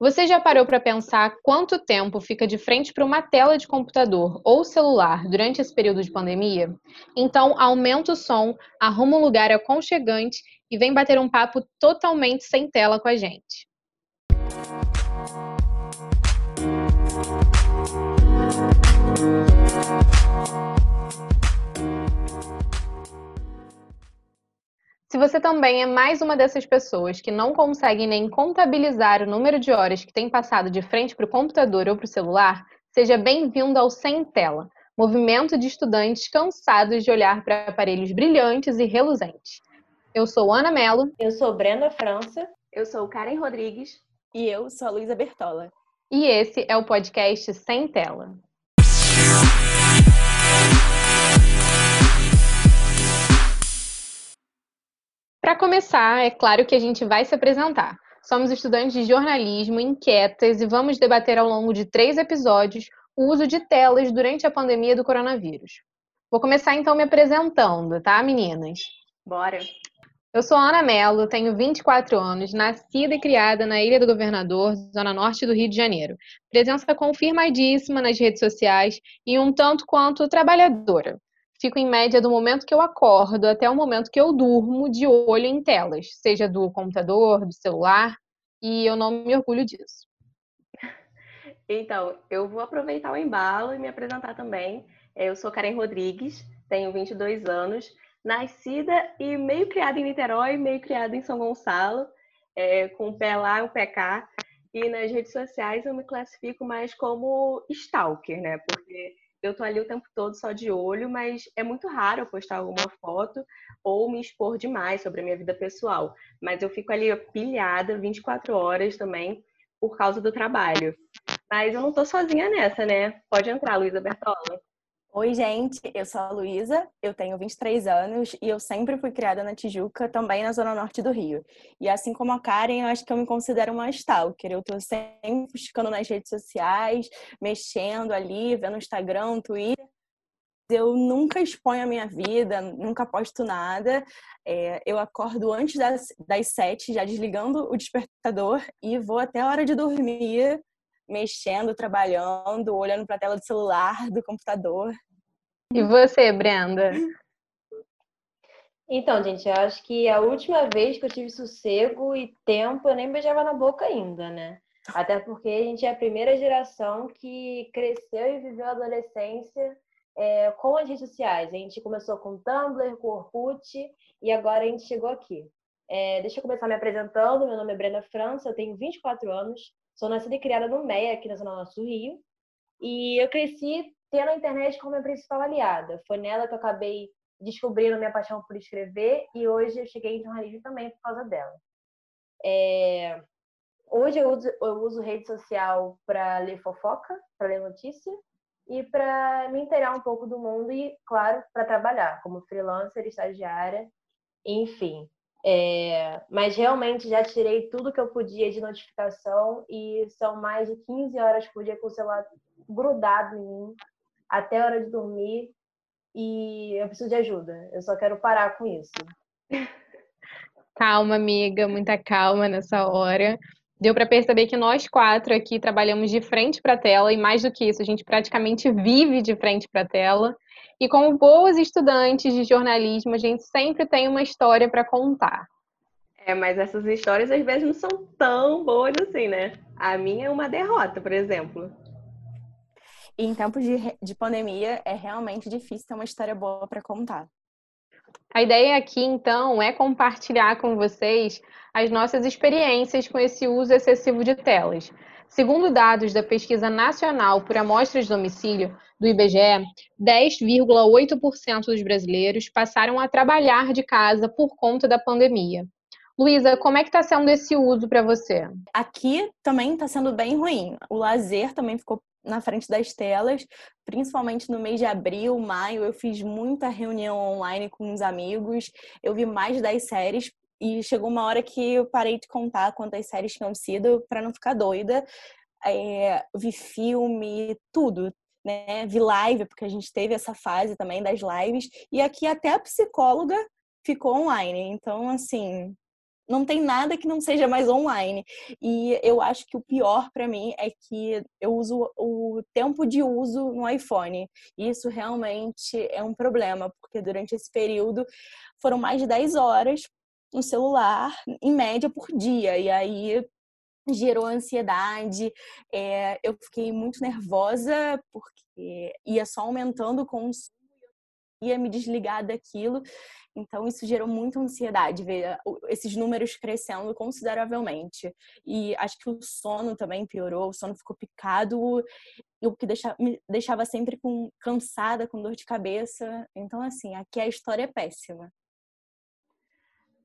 Você já parou para pensar quanto tempo fica de frente para uma tela de computador ou celular durante esse período de pandemia? Então, aumenta o som, arruma um lugar aconchegante e vem bater um papo totalmente sem tela com a gente. Se você também é mais uma dessas pessoas que não conseguem nem contabilizar o número de horas que tem passado de frente para o computador ou para o celular, seja bem-vindo ao Sem Tela, movimento de estudantes cansados de olhar para aparelhos brilhantes e reluzentes. Eu sou Ana Mello. Eu sou Brenda França. Eu sou Karen Rodrigues. E eu sou a Luísa Bertola. E esse é o podcast Sem Tela. Para começar, é claro que a gente vai se apresentar. Somos estudantes de jornalismo inquietas e vamos debater ao longo de três episódios o uso de telas durante a pandemia do coronavírus. Vou começar então me apresentando, tá, meninas? Bora! Eu sou Ana Mello, tenho 24 anos, nascida e criada na Ilha do Governador, zona norte do Rio de Janeiro. Presença confirmadíssima nas redes sociais e um tanto quanto trabalhadora fico em média do momento que eu acordo até o momento que eu durmo de olho em telas, seja do computador, do celular, e eu não me orgulho disso. Então, eu vou aproveitar o embalo e me apresentar também. Eu sou Karen Rodrigues, tenho 22 anos, nascida e meio criada em Niterói, meio criada em São Gonçalo, é, com o pé lá e o pé cá. E nas redes sociais eu me classifico mais como stalker, né? Porque eu tô ali o tempo todo só de olho, mas é muito raro eu postar alguma foto ou me expor demais sobre a minha vida pessoal. Mas eu fico ali pilhada 24 horas também por causa do trabalho. Mas eu não tô sozinha nessa, né? Pode entrar, Luísa Bertola. Oi, gente, eu sou a Luísa, eu tenho 23 anos e eu sempre fui criada na Tijuca, também na zona norte do Rio. E assim como a Karen, eu acho que eu me considero uma stalker. Eu tô sempre buscando nas redes sociais, mexendo ali, vendo Instagram, Twitter. Eu nunca exponho a minha vida, nunca posto nada. É, eu acordo antes das, das sete, já desligando o despertador e vou até a hora de dormir mexendo, trabalhando, olhando para a tela do celular, do computador. E você, Brenda? Então, gente, eu acho que a última vez que eu tive sossego e tempo, eu nem beijava na boca ainda, né? Até porque a gente é a primeira geração que cresceu e viveu a adolescência é, com as redes sociais. A gente começou com Tumblr, com Orkut e agora a gente chegou aqui. É, deixa eu começar me apresentando. Meu nome é Brenda França, eu tenho 24 anos, Sou nascida e criada no MEA, aqui na Zona Norte do Rio. E eu cresci tendo a internet como minha principal aliada. Foi nela que eu acabei descobrindo minha paixão por escrever e hoje eu cheguei em jornalismo também por causa dela. É... Hoje eu uso, eu uso rede social para ler fofoca, para ler notícia e para me inteirar um pouco do mundo e, claro, para trabalhar como freelancer, estagiária, enfim. É, mas realmente já tirei tudo que eu podia de notificação e são mais de 15 horas por dia com o celular grudado em mim até a hora de dormir e eu preciso de ajuda. Eu só quero parar com isso. Calma, amiga, muita calma nessa hora. Deu para perceber que nós quatro aqui trabalhamos de frente para a tela e mais do que isso, a gente praticamente vive de frente para a tela. E como boas estudantes de jornalismo, a gente sempre tem uma história para contar. É, mas essas histórias às vezes não são tão boas assim, né? A minha é uma derrota, por exemplo. E em tempos de, de pandemia é realmente difícil ter uma história boa para contar. A ideia aqui, então, é compartilhar com vocês as nossas experiências com esse uso excessivo de telas. Segundo dados da Pesquisa Nacional por Amostras de Domicílio, do IBGE, 10,8% dos brasileiros passaram a trabalhar de casa por conta da pandemia. Luísa, como é que está sendo esse uso para você? Aqui também está sendo bem ruim. O lazer também ficou na frente das telas, principalmente no mês de abril, maio, eu fiz muita reunião online com os amigos, eu vi mais das séries e chegou uma hora que eu parei de contar quantas séries tinham sido para não ficar doida. É, vi filme, tudo, né? Vi live, porque a gente teve essa fase também das lives. E aqui até a psicóloga ficou online. Então, assim, não tem nada que não seja mais online. E eu acho que o pior para mim é que eu uso o tempo de uso no iPhone. E isso realmente é um problema, porque durante esse período foram mais de 10 horas no celular, em média, por dia. E aí gerou ansiedade, é, eu fiquei muito nervosa, porque ia só aumentando o consumo me desligar daquilo. Então, isso gerou muita ansiedade, ver esses números crescendo consideravelmente. E acho que o sono também piorou, o sono ficou picado, o que deixava, me deixava sempre com, cansada, com dor de cabeça. Então, assim, aqui a história é péssima.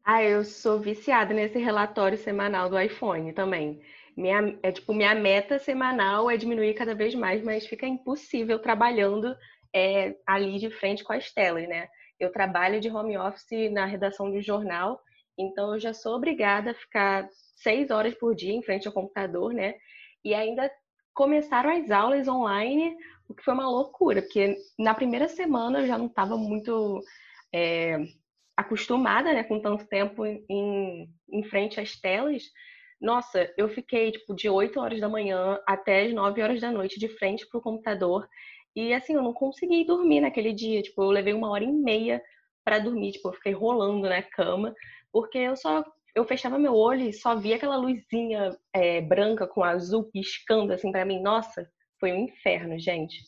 Ah, eu sou viciada nesse relatório semanal do iPhone também. Minha, é tipo, minha meta semanal é diminuir cada vez mais, mas fica impossível trabalhando é, ali de frente com as telas, né? Eu trabalho de home office na redação de jornal, então eu já sou obrigada a ficar seis horas por dia em frente ao computador, né? E ainda começaram as aulas online, o que foi uma loucura, porque na primeira semana eu já não estava muito é, acostumada, né, com tanto tempo em, em frente às telas. Nossa, eu fiquei tipo de 8 horas da manhã até as 9 horas da noite de frente para o computador e assim, eu não consegui dormir naquele dia. Tipo, eu levei uma hora e meia para dormir. Tipo, eu fiquei rolando na cama, porque eu só. Eu fechava meu olho e só via aquela luzinha é, branca com azul piscando assim para mim. Nossa, foi um inferno, gente.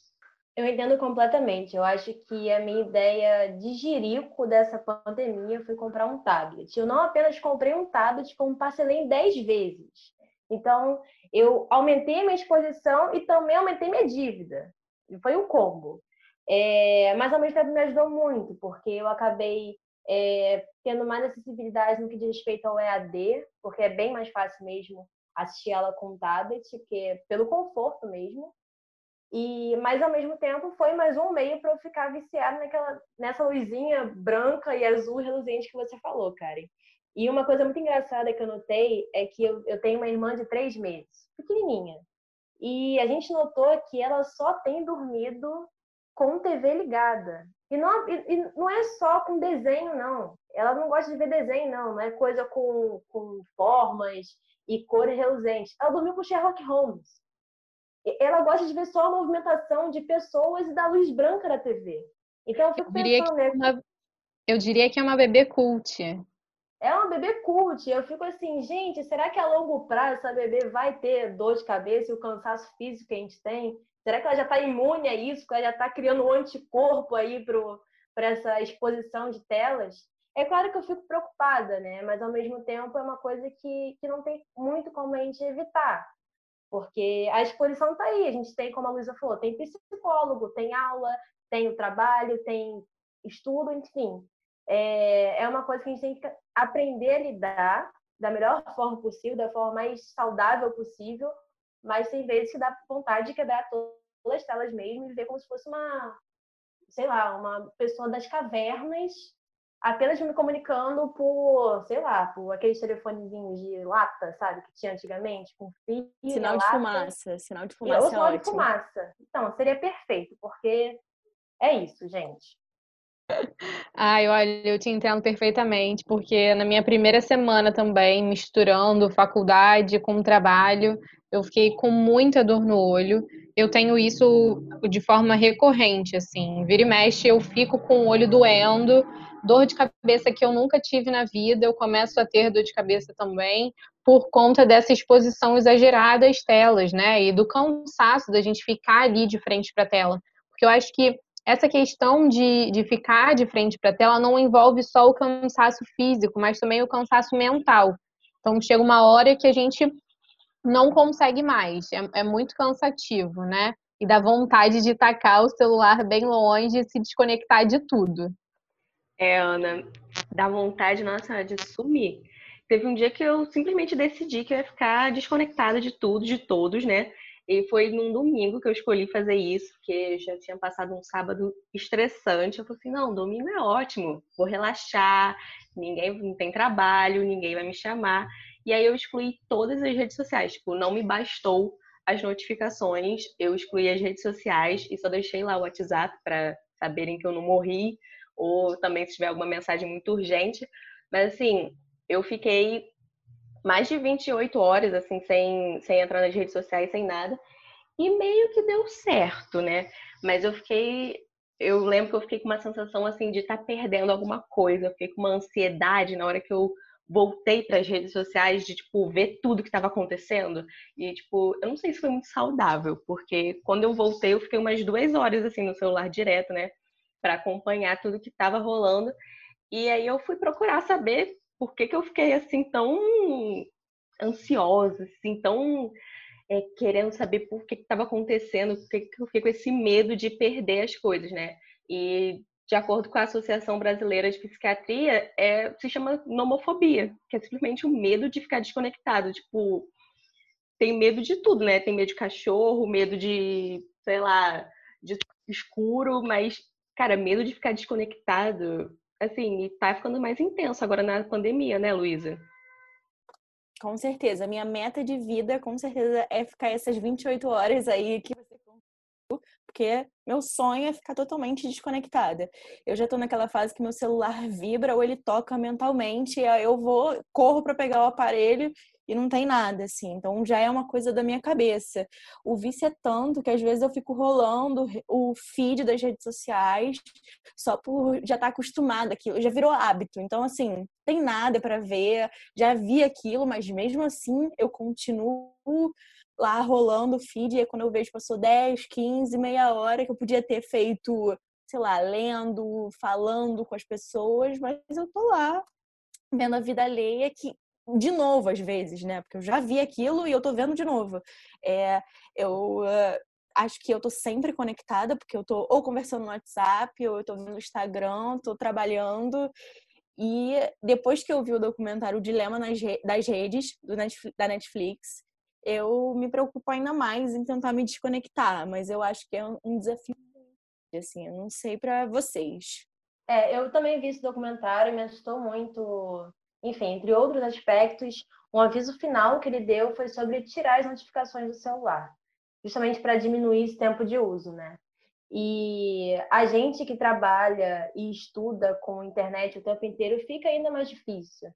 Eu entendo completamente. Eu acho que a minha ideia de jirico dessa pandemia foi comprar um tablet. Eu não apenas comprei um tablet, como parcelei em 10 vezes. Então, eu aumentei a minha exposição e também aumentei minha dívida foi um combo. É, mas ao mesmo tempo me ajudou muito, porque eu acabei é, tendo mais acessibilidade no que diz respeito ao EAD, porque é bem mais fácil mesmo assistir ela com tablet, que pelo conforto mesmo. E, mas ao mesmo tempo foi mais um meio para eu ficar viciada naquela, nessa luzinha branca e azul reluzente que você falou, Karen. E uma coisa muito engraçada que eu notei é que eu, eu tenho uma irmã de três meses, pequenininha. E a gente notou que ela só tem dormido com TV ligada. E não, e, e não é só com desenho, não. Ela não gosta de ver desenho, não. Não é coisa com, com formas e cores reluzentes. Ela dormiu com Sherlock Holmes. Ela gosta de ver só a movimentação de pessoas e da luz branca da TV. Então eu fico eu pensando, né? Uma, eu diria que é uma bebê cult é uma bebê cult. Eu fico assim, gente, será que a longo prazo essa bebê vai ter dor de cabeça e o cansaço físico que a gente tem? Será que ela já está imune a isso? Que ela já está criando um anticorpo aí para essa exposição de telas? É claro que eu fico preocupada, né? Mas ao mesmo tempo é uma coisa que, que não tem muito como a gente evitar. Porque a exposição está aí. A gente tem, como a Luísa falou, tem psicólogo, tem aula, tem o trabalho, tem estudo, enfim é, é uma coisa que a gente tem que aprender a lidar da melhor forma possível, da forma mais saudável possível, mas tem vezes que dá vontade de quebrar todas as telas mesmo e ver como se fosse uma, sei lá, uma pessoa das cavernas apenas me comunicando por, sei lá, por aqueles telefonezinhos de lata, sabe, que tinha antigamente, com fio. Sinal de lata. fumaça, sinal de fumaça. É sinal ótimo. de fumaça. Então, seria perfeito, porque é isso, gente. Ai, olha, eu te entendo perfeitamente, porque na minha primeira semana também, misturando faculdade com trabalho, eu fiquei com muita dor no olho. Eu tenho isso de forma recorrente, assim. Vira e mexe, eu fico com o olho doendo, dor de cabeça que eu nunca tive na vida, eu começo a ter dor de cabeça também, por conta dessa exposição exagerada às telas, né? E do cansaço da gente ficar ali de frente para a tela. Porque eu acho que essa questão de, de ficar de frente para a tela não envolve só o cansaço físico, mas também o cansaço mental. Então, chega uma hora que a gente não consegue mais, é, é muito cansativo, né? E dá vontade de tacar o celular bem longe e se desconectar de tudo. É, Ana, dá vontade, nossa, de sumir. Teve um dia que eu simplesmente decidi que eu ia ficar desconectada de tudo, de todos, né? E foi num domingo que eu escolhi fazer isso, porque já tinha passado um sábado estressante. Eu falei assim: não, domingo é ótimo, vou relaxar, ninguém não tem trabalho, ninguém vai me chamar. E aí eu excluí todas as redes sociais. Tipo, não me bastou as notificações, eu excluí as redes sociais e só deixei lá o WhatsApp para saberem que eu não morri, ou também se tiver alguma mensagem muito urgente. Mas assim, eu fiquei mais de 28 horas, assim, sem, sem entrar nas redes sociais, sem nada. E meio que deu certo, né? Mas eu fiquei. Eu lembro que eu fiquei com uma sensação, assim, de estar tá perdendo alguma coisa. Eu fiquei com uma ansiedade na hora que eu voltei para as redes sociais de tipo ver tudo que estava acontecendo e tipo eu não sei se foi muito saudável porque quando eu voltei eu fiquei umas duas horas assim no celular direto né para acompanhar tudo que estava rolando e aí eu fui procurar saber por que, que eu fiquei assim tão ansiosa assim tão é, querendo saber por que estava acontecendo por que, que eu fiquei com esse medo de perder as coisas né e de acordo com a Associação Brasileira de Psiquiatria, é, se chama nomofobia, que é simplesmente o medo de ficar desconectado. Tipo, tem medo de tudo, né? Tem medo de cachorro, medo de, sei lá, de escuro, mas, cara, medo de ficar desconectado, assim, e tá ficando mais intenso agora na pandemia, né, Luísa? Com certeza. Minha meta de vida, com certeza, é ficar essas 28 horas aí que você porque meu sonho é ficar totalmente desconectada. Eu já tô naquela fase que meu celular vibra ou ele toca mentalmente, e eu vou, corro para pegar o aparelho e não tem nada, assim. Então já é uma coisa da minha cabeça. O vício é tanto que às vezes eu fico rolando o feed das redes sociais só por já estar tá acostumada aquilo, já virou hábito. Então, assim, tem nada para ver, já vi aquilo, mas mesmo assim eu continuo lá rolando o feed, e quando eu vejo passou 10, 15, meia hora que eu podia ter feito, sei lá, lendo, falando com as pessoas, mas eu tô lá vendo a vida alheia que de novo às vezes, né? Porque eu já vi aquilo e eu tô vendo de novo. É, eu uh, acho que eu tô sempre conectada, porque eu tô ou conversando no WhatsApp, ou eu tô vendo no Instagram, tô trabalhando. E depois que eu vi o documentário O Dilema das Redes, Netflix, da Netflix, eu me preocupo ainda mais em tentar me desconectar, mas eu acho que é um desafio, assim, eu não sei para vocês. É, eu também vi esse documentário, me assustou muito. Enfim, entre outros aspectos, um aviso final que ele deu foi sobre tirar as notificações do celular, justamente para diminuir esse tempo de uso, né? E a gente que trabalha e estuda com internet o tempo inteiro fica ainda mais difícil.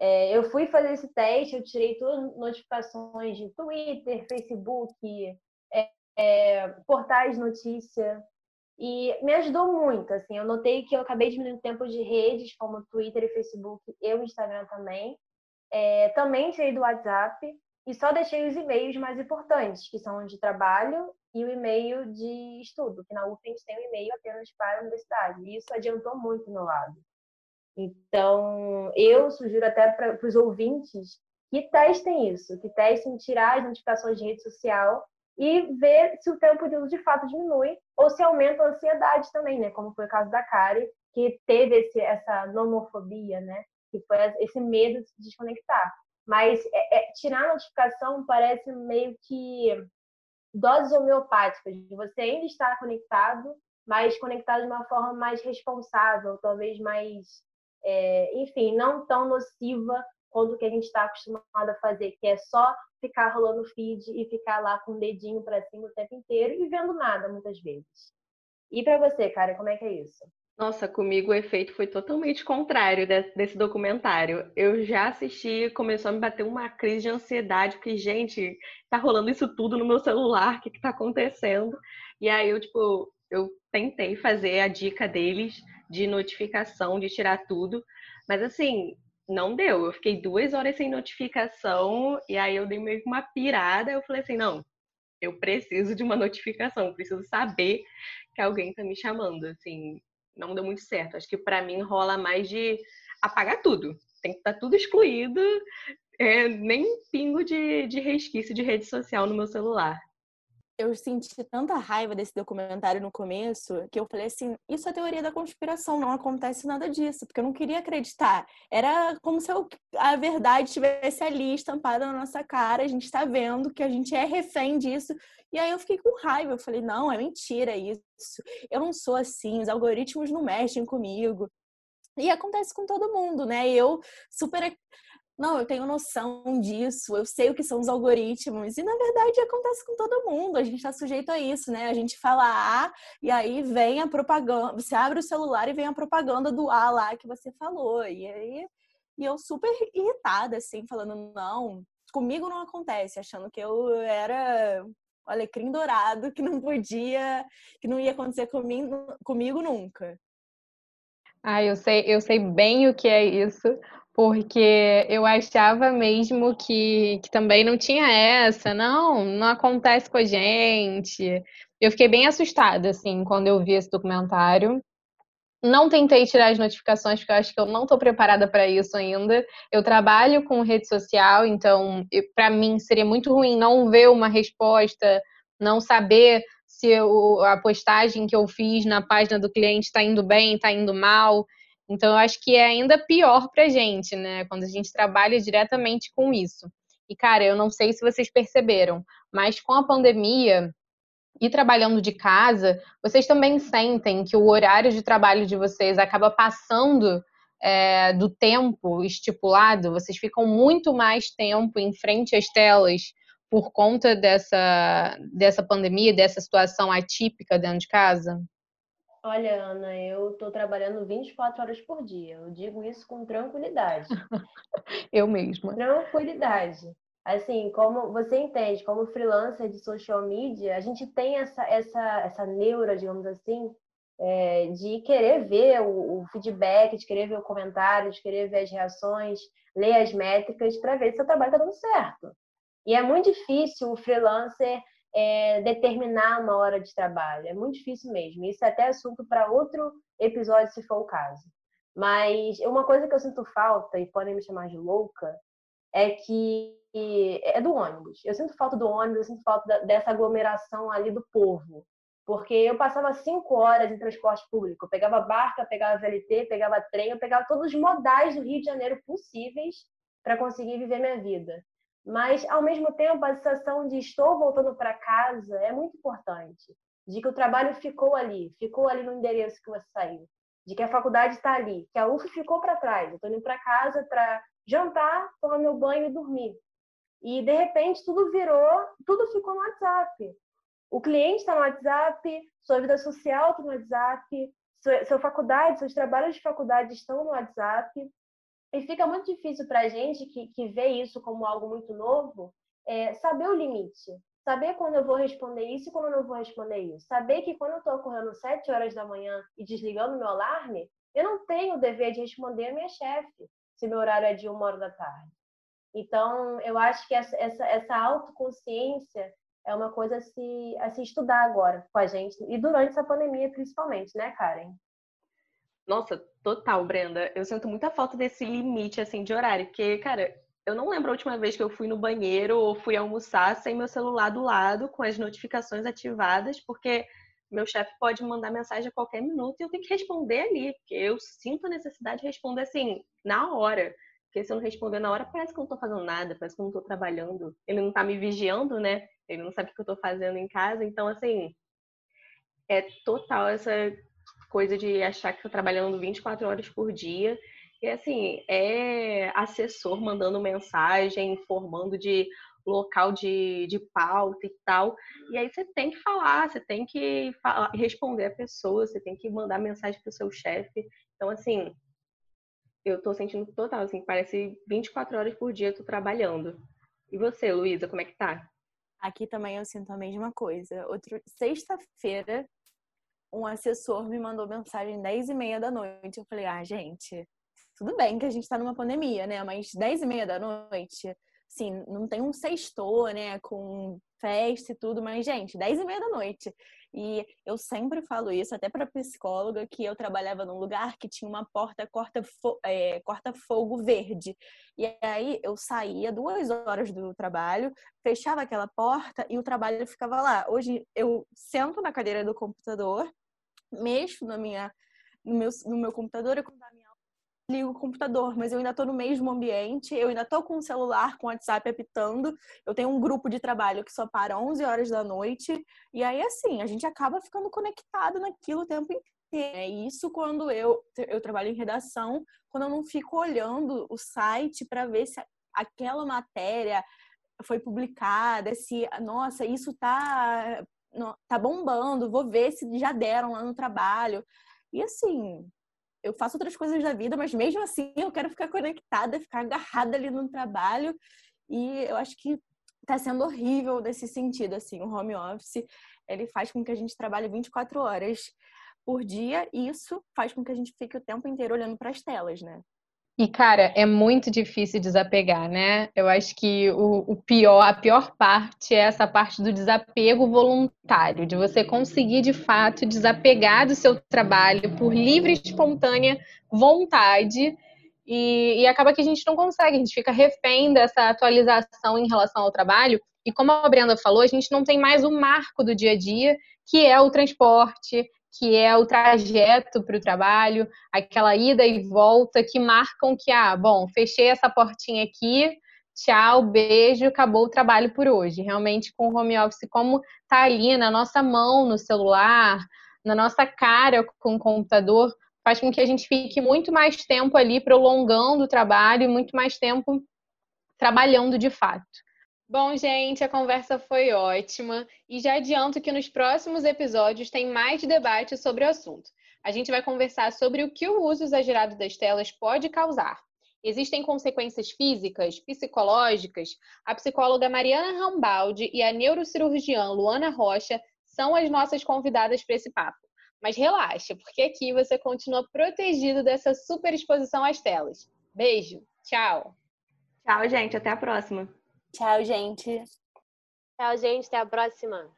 É, eu fui fazer esse teste, eu tirei todas as notificações de Twitter, Facebook, é, é, portais de notícia, e me ajudou muito. Assim, eu notei que eu acabei diminuindo o tempo de redes, como Twitter e Facebook, e o Instagram também. É, também tirei do WhatsApp e só deixei os e-mails mais importantes, que são de trabalho e o e-mail de estudo, que na UF a gente tem um e-mail apenas para a universidade. E isso adiantou muito meu lado. Então, eu sugiro até para os ouvintes que testem isso, que testem tirar as notificações de rede social e ver se o tempo de uso de fato diminui ou se aumenta a ansiedade também, né? Como foi o caso da Kari, que teve esse, essa nomofobia, né? Que foi esse medo de se desconectar. Mas é, é, tirar a notificação parece meio que doses homeopáticas, de você ainda estar conectado, mas conectado de uma forma mais responsável, talvez mais é, enfim, não tão nociva quanto que a gente está acostumado a fazer, que é só ficar rolando feed e ficar lá com o dedinho para cima o tempo inteiro e vendo nada muitas vezes. E para você, cara, como é que é isso? Nossa, comigo o efeito foi totalmente contrário desse documentário. Eu já assisti, começou a me bater uma crise de ansiedade, porque, gente, tá rolando isso tudo no meu celular, o que, que tá acontecendo? E aí eu, tipo, eu tentei fazer a dica deles de notificação, de tirar tudo. Mas assim, não deu. Eu fiquei duas horas sem notificação e aí eu dei meio que uma pirada. Eu falei assim, não, eu preciso de uma notificação, preciso saber que alguém tá me chamando. Assim, não deu muito certo. Acho que para mim rola mais de apagar tudo. Tem que estar tá tudo excluído, é, nem pingo de, de resquício de rede social no meu celular eu senti tanta raiva desse documentário no começo que eu falei assim: isso é teoria da conspiração, não acontece nada disso, porque eu não queria acreditar. Era como se eu, a verdade estivesse ali estampada na nossa cara, a gente está vendo que a gente é refém disso. E aí eu fiquei com raiva, eu falei: não, é mentira isso, eu não sou assim, os algoritmos não mexem comigo. E acontece com todo mundo, né? Eu super não, eu tenho noção disso, eu sei o que são os algoritmos. E na verdade acontece com todo mundo, a gente está sujeito a isso, né? A gente fala A e aí vem a propaganda, você abre o celular e vem a propaganda do A lá que você falou. E aí E eu super irritada, assim, falando, não, comigo não acontece, achando que eu era o alecrim dourado, que não podia, que não ia acontecer comigo, comigo nunca. Ah, eu sei, eu sei bem o que é isso, porque eu achava mesmo que, que também não tinha essa, não, não acontece com a gente. Eu fiquei bem assustada, assim, quando eu vi esse documentário. Não tentei tirar as notificações, porque eu acho que eu não estou preparada para isso ainda. Eu trabalho com rede social, então, para mim, seria muito ruim não ver uma resposta, não saber se eu, a postagem que eu fiz na página do cliente está indo bem, está indo mal. Então, eu acho que é ainda pior para a gente, né? Quando a gente trabalha diretamente com isso. E, cara, eu não sei se vocês perceberam, mas com a pandemia e trabalhando de casa, vocês também sentem que o horário de trabalho de vocês acaba passando é, do tempo estipulado? Vocês ficam muito mais tempo em frente às telas por conta dessa, dessa pandemia, dessa situação atípica dentro de casa? Olha, Ana, eu estou trabalhando 24 horas por dia. Eu digo isso com tranquilidade. eu mesma. Tranquilidade. Assim, como você entende, como freelancer de social media, a gente tem essa, essa, essa neura, digamos assim, é, de querer ver o, o, feedback, de querer ver o comentário, de querer ver as reações, ler as métricas para ver se o trabalho está dando certo. E é muito difícil o freelancer é, determinar uma hora de trabalho. É muito difícil mesmo. Isso é até assunto para outro episódio, se for o caso. Mas uma coisa que eu sinto falta, e podem me chamar de louca, é que é do ônibus. Eu sinto falta do ônibus, eu sinto falta dessa aglomeração ali do povo. Porque eu passava cinco horas em transporte público. Eu pegava barca, pegava VLT, pegava trem, eu pegava todos os modais do Rio de Janeiro possíveis para conseguir viver minha vida. Mas, ao mesmo tempo, a sensação de estou voltando para casa é muito importante. De que o trabalho ficou ali, ficou ali no endereço que você saiu. De que a faculdade está ali, que a UF ficou para trás. Estou indo para casa para jantar, tomar meu banho e dormir. E, de repente, tudo virou, tudo ficou no WhatsApp. O cliente está no WhatsApp, sua vida social está no WhatsApp, sua, sua faculdade, seus trabalhos de faculdade estão no WhatsApp. E fica muito difícil para a gente que, que vê isso como algo muito novo, é, saber o limite. Saber quando eu vou responder isso e quando eu não vou responder isso. Saber que quando eu estou acordando 7 horas da manhã e desligando meu alarme, eu não tenho o dever de responder a minha chefe, se meu horário é de uma hora da tarde. Então, eu acho que essa, essa, essa autoconsciência é uma coisa a se, a se estudar agora com a gente, e durante essa pandemia principalmente, né, Karen? Nossa, total, Brenda. Eu sinto muita falta desse limite, assim, de horário. Porque, cara, eu não lembro a última vez que eu fui no banheiro ou fui almoçar sem meu celular do lado, com as notificações ativadas, porque meu chefe pode mandar mensagem a qualquer minuto e eu tenho que responder ali, porque eu sinto a necessidade de responder, assim, na hora. Porque se eu não responder na hora, parece que eu não tô fazendo nada, parece que eu não tô trabalhando. Ele não tá me vigiando, né? Ele não sabe o que eu tô fazendo em casa. Então, assim, é total essa coisa de achar que tá trabalhando 24 horas por dia. E assim, é assessor mandando mensagem, informando de local de, de pauta e tal. E aí você tem que falar, você tem que falar, responder a pessoa, você tem que mandar mensagem para o seu chefe. Então, assim, eu tô sentindo total, assim, parece 24 horas por dia eu tô trabalhando. E você, Luísa, como é que tá? Aqui também eu sinto a mesma coisa. Outro sexta-feira, um assessor me mandou mensagem 10 e meia da noite. Eu falei, ah, gente, tudo bem que a gente tá numa pandemia, né? Mas 10 e meia da noite, assim, não tem um sextor, né? Com festa e tudo, mas, gente, 10 e meia da noite. E eu sempre falo isso, até para psicóloga, que eu trabalhava num lugar que tinha uma porta corta-fogo é, corta verde. E aí eu saía duas horas do trabalho, fechava aquela porta e o trabalho ficava lá. Hoje eu sento na cadeira do computador, mexo na minha, no, meu, no meu computador e quando minha ligo o computador, mas eu ainda estou no mesmo ambiente, eu ainda estou com o celular, com o WhatsApp apitando, eu tenho um grupo de trabalho que só para 11 horas da noite, e aí assim, a gente acaba ficando conectado naquilo o tempo inteiro. É isso quando eu, eu trabalho em redação, quando eu não fico olhando o site para ver se aquela matéria foi publicada, se, nossa, isso tá, tá bombando, vou ver se já deram lá no trabalho. E assim, eu faço outras coisas da vida, mas mesmo assim eu quero ficar conectada, ficar agarrada ali no trabalho. E eu acho que tá sendo horrível nesse sentido, assim, o home office, ele faz com que a gente trabalhe 24 horas por dia e isso faz com que a gente fique o tempo inteiro olhando para as telas, né? E, cara, é muito difícil desapegar, né? Eu acho que o, o, pior, a pior parte é essa parte do desapego voluntário, de você conseguir, de fato, desapegar do seu trabalho por livre e espontânea vontade. E, e acaba que a gente não consegue, a gente fica refém dessa atualização em relação ao trabalho. E como a Brenda falou, a gente não tem mais o marco do dia a dia, que é o transporte, que é o trajeto para o trabalho, aquela ida e volta que marcam que, ah, bom, fechei essa portinha aqui, tchau, beijo, acabou o trabalho por hoje. Realmente, com o home office, como tá ali na nossa mão, no celular, na nossa cara com o computador, faz com que a gente fique muito mais tempo ali prolongando o trabalho e muito mais tempo trabalhando de fato. Bom, gente, a conversa foi ótima e já adianto que nos próximos episódios tem mais debate sobre o assunto. A gente vai conversar sobre o que o uso exagerado das telas pode causar. Existem consequências físicas, psicológicas? A psicóloga Mariana Rambaldi e a neurocirurgiã Luana Rocha são as nossas convidadas para esse papo. Mas relaxa, porque aqui você continua protegido dessa super exposição às telas. Beijo, tchau. Tchau, gente, até a próxima. Tchau, gente. Tchau, gente. Até a próxima.